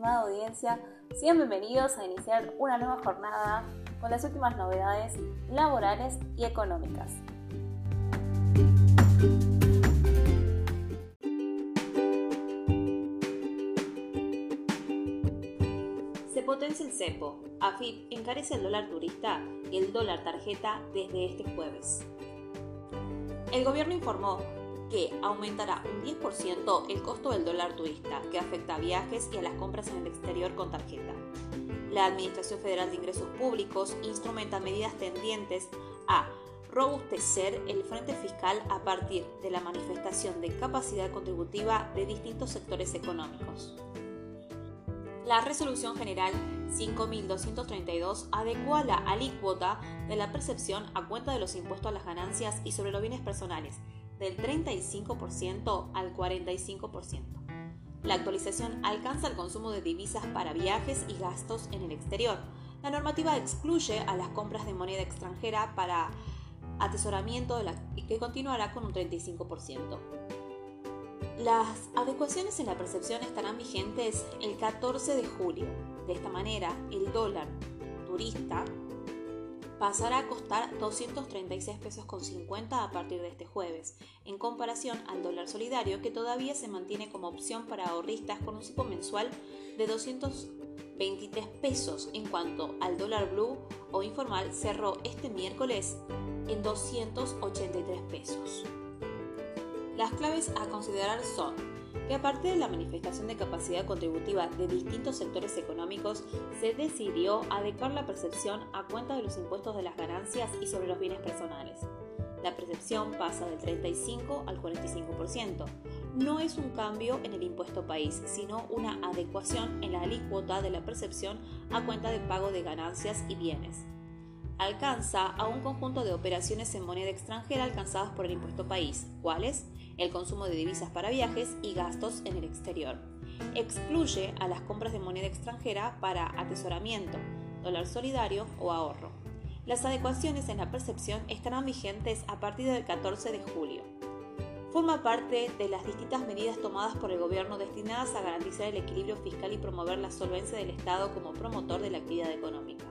estimada audiencia, sean bienvenidos a iniciar una nueva jornada con las últimas novedades laborales y económicas. Se potencia el cepo. AFIP encarece el dólar turista y el dólar tarjeta desde este jueves. El gobierno informó que aumentará un 10% el costo del dólar turista, que afecta a viajes y a las compras en el exterior con tarjeta. La Administración Federal de Ingresos Públicos instrumenta medidas tendientes a robustecer el frente fiscal a partir de la manifestación de capacidad contributiva de distintos sectores económicos. La Resolución General 5232 adecua la alícuota de la percepción a cuenta de los impuestos a las ganancias y sobre los bienes personales del 35% al 45%. La actualización alcanza el consumo de divisas para viajes y gastos en el exterior. La normativa excluye a las compras de moneda extranjera para atesoramiento de que continuará con un 35%. Las adecuaciones en la percepción estarán vigentes el 14 de julio. De esta manera, el dólar turista pasará a costar 236 pesos con 50 a partir de este jueves, en comparación al dólar solidario que todavía se mantiene como opción para ahorristas con un tipo mensual de 223 pesos, en cuanto al dólar blue o informal cerró este miércoles en 283 pesos. Las claves a considerar son que aparte de la manifestación de capacidad contributiva de distintos sectores económicos, se decidió adecuar la percepción a cuenta de los impuestos de las ganancias y sobre los bienes personales. La percepción pasa del 35 al 45%. No es un cambio en el impuesto país, sino una adecuación en la alícuota de la percepción a cuenta de pago de ganancias y bienes alcanza a un conjunto de operaciones en moneda extranjera alcanzadas por el impuesto país, ¿cuáles? El consumo de divisas para viajes y gastos en el exterior. Excluye a las compras de moneda extranjera para atesoramiento, dólar solidario o ahorro. Las adecuaciones en la percepción estarán vigentes a partir del 14 de julio. Forma parte de las distintas medidas tomadas por el gobierno destinadas a garantizar el equilibrio fiscal y promover la solvencia del Estado como promotor de la actividad económica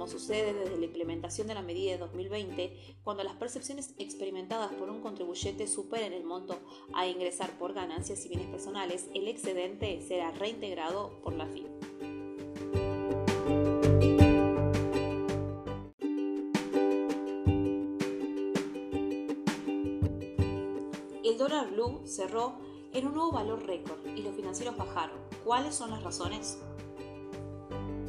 como sucede desde la implementación de la medida de 2020, cuando las percepciones experimentadas por un contribuyente superen el monto a ingresar por ganancias y bienes personales, el excedente será reintegrado por la FIP. El dólar blue cerró en un nuevo valor récord y los financieros bajaron. ¿Cuáles son las razones?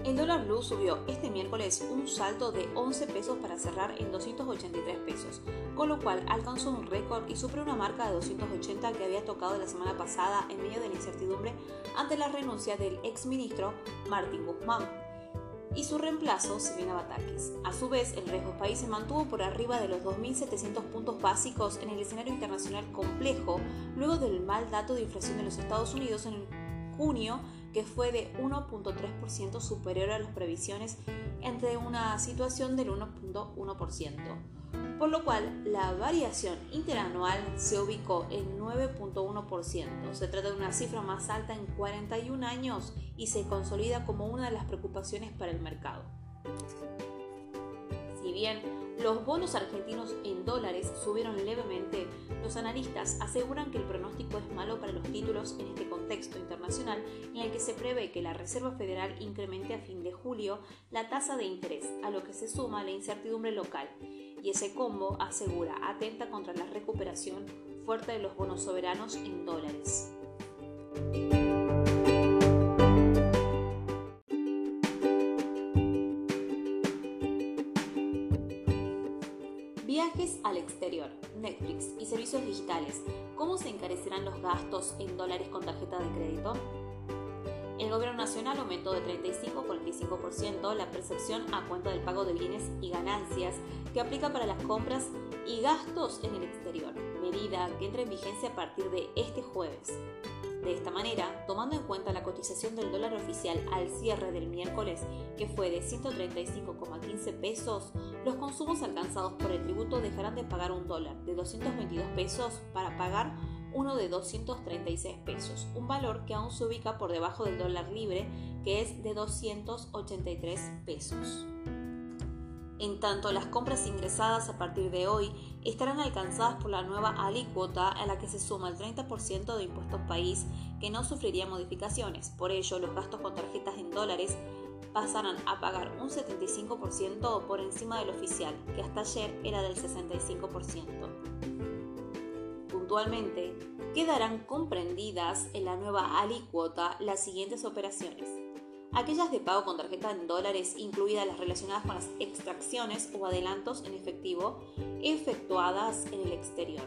El dólar blue subió este miércoles un salto de 11 pesos para cerrar en 283 pesos, con lo cual alcanzó un récord y superó una marca de 280 que había tocado la semana pasada en medio de la incertidumbre ante la renuncia del exministro Martín Guzmán y su reemplazo Silvina Batakis. A su vez, el riesgo país se mantuvo por arriba de los 2.700 puntos básicos en el escenario internacional complejo luego del mal dato de inflación de los Estados Unidos en junio que fue de 1.3% superior a las previsiones entre una situación del 1.1%, por lo cual la variación interanual se ubicó en 9.1%. Se trata de una cifra más alta en 41 años y se consolida como una de las preocupaciones para el mercado. Si bien los bonos argentinos en dólares subieron levemente, los analistas aseguran que el pronóstico es malo para los títulos en este contexto internacional en el que se prevé que la Reserva Federal incremente a fin de julio la tasa de interés, a lo que se suma la incertidumbre local, y ese combo asegura atenta contra la recuperación fuerte de los bonos soberanos en dólares. Viajes al exterior, Netflix y servicios digitales. ¿Cómo se encarecerán los gastos en dólares con tarjeta de crédito? El gobierno nacional aumentó de 35 a 45% la percepción a cuenta del pago de bienes y ganancias que aplica para las compras y gastos en el exterior, medida que entra en vigencia a partir de este jueves. De esta manera, tomando en cuenta la cotización del dólar oficial al cierre del miércoles, que fue de 135,15 pesos, los consumos alcanzados por el tributo dejarán de pagar un dólar de 222 pesos para pagar uno de 236 pesos, un valor que aún se ubica por debajo del dólar libre, que es de 283 pesos. En tanto, las compras ingresadas a partir de hoy estarán alcanzadas por la nueva alícuota a la que se suma el 30% de impuestos país que no sufriría modificaciones. Por ello, los gastos con tarjetas en dólares pasarán a pagar un 75% por encima del oficial, que hasta ayer era del 65%. Puntualmente, quedarán comprendidas en la nueva alícuota las siguientes operaciones aquellas de pago con tarjeta en dólares, incluidas las relacionadas con las extracciones o adelantos en efectivo efectuadas en el exterior.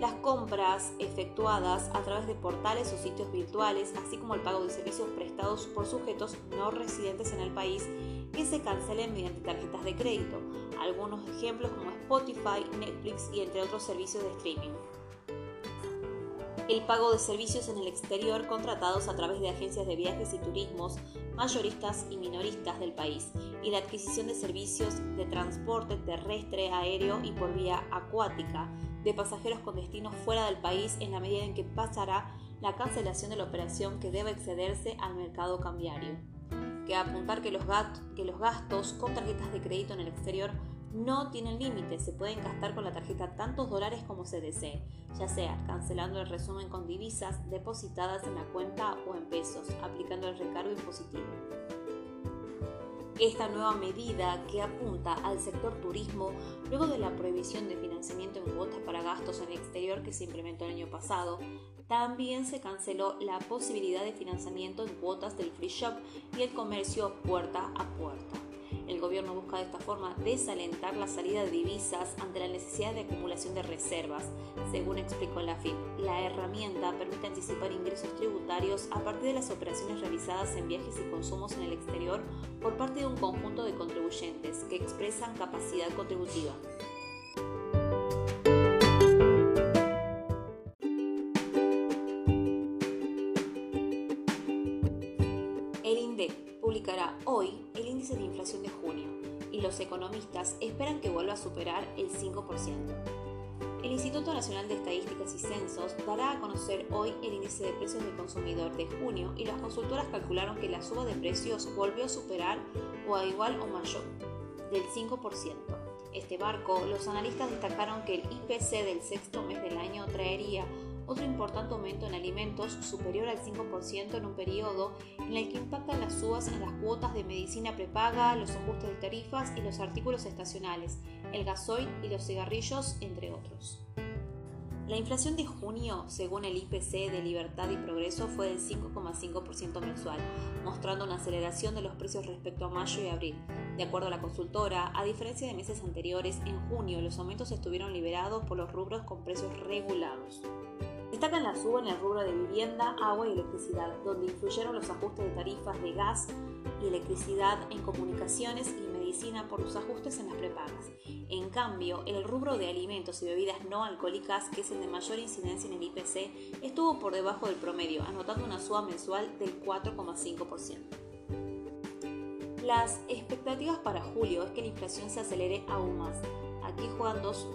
Las compras efectuadas a través de portales o sitios virtuales, así como el pago de servicios prestados por sujetos no residentes en el país que se cancelen mediante tarjetas de crédito. Algunos ejemplos como Spotify, Netflix y entre otros servicios de streaming el pago de servicios en el exterior contratados a través de agencias de viajes y turismos, mayoristas y minoristas del país, y la adquisición de servicios de transporte terrestre, aéreo y por vía acuática de pasajeros con destinos fuera del país en la medida en que pasará la cancelación de la operación que debe excederse al mercado cambiario. Que apuntar que los, que los gastos con tarjetas de crédito en el exterior no tienen límite, se pueden gastar con la tarjeta tantos dólares como se desee, ya sea cancelando el resumen con divisas depositadas en la cuenta o en pesos, aplicando el recargo impositivo. Esta nueva medida que apunta al sector turismo luego de la prohibición de financiamiento en cuotas para gastos en el exterior que se implementó el año pasado, también se canceló la posibilidad de financiamiento en cuotas del free shop y el comercio puerta a puerta. El gobierno busca de esta forma desalentar la salida de divisas ante la necesidad de acumulación de reservas. Según explicó la FIP, la herramienta permite anticipar ingresos tributarios a partir de las operaciones realizadas en viajes y consumos en el exterior por parte de un conjunto de contribuyentes que expresan capacidad contributiva. Publicará hoy de inflación de junio y los economistas esperan que vuelva a superar el 5%. El Instituto Nacional de Estadísticas y Censos dará a conocer hoy el índice de precios del consumidor de junio y las consultoras calcularon que la suba de precios volvió a superar o a igual o mayor del 5%. Este marco, los analistas destacaron que el IPC del sexto mes del año traería otro importante aumento en alimentos superior al 5% en un periodo en el que impactan las subas en las cuotas de medicina prepaga, los ajustes de tarifas y los artículos estacionales, el gasoil y los cigarrillos, entre otros. La inflación de junio, según el IPC de Libertad y Progreso, fue del 5,5% mensual, mostrando una aceleración de los precios respecto a mayo y abril. De acuerdo a la consultora, a diferencia de meses anteriores, en junio los aumentos estuvieron liberados por los rubros con precios regulados. Destacan la suba en el rubro de vivienda, agua y electricidad, donde influyeron los ajustes de tarifas de gas y electricidad en comunicaciones y medicina por los ajustes en las prepagas. En cambio, el rubro de alimentos y bebidas no alcohólicas, que es el de mayor incidencia en el IPC, estuvo por debajo del promedio, anotando una suba mensual del 4,5%. Las expectativas para julio es que la inflación se acelere aún más. Aquí juegan dos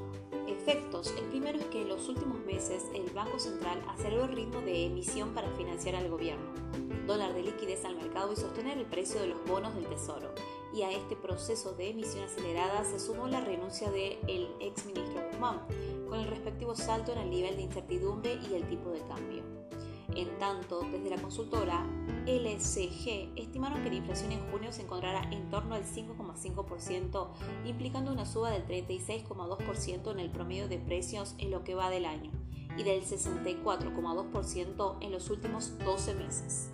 efectos. El primero es que en los últimos meses el Banco Central aceleró el ritmo de emisión para financiar al gobierno, dólar de liquidez al mercado y sostener el precio de los bonos del Tesoro. Y a este proceso de emisión acelerada se sumó la renuncia del ex exministro Guzmán, con el respectivo salto en el nivel de incertidumbre y el tipo de cambio. En tanto, desde la consultora LCG estimaron que la inflación en junio se encontrará en torno al 5,5%, implicando una suba del 36,2% en el promedio de precios en lo que va del año y del 64,2% en los últimos 12 meses.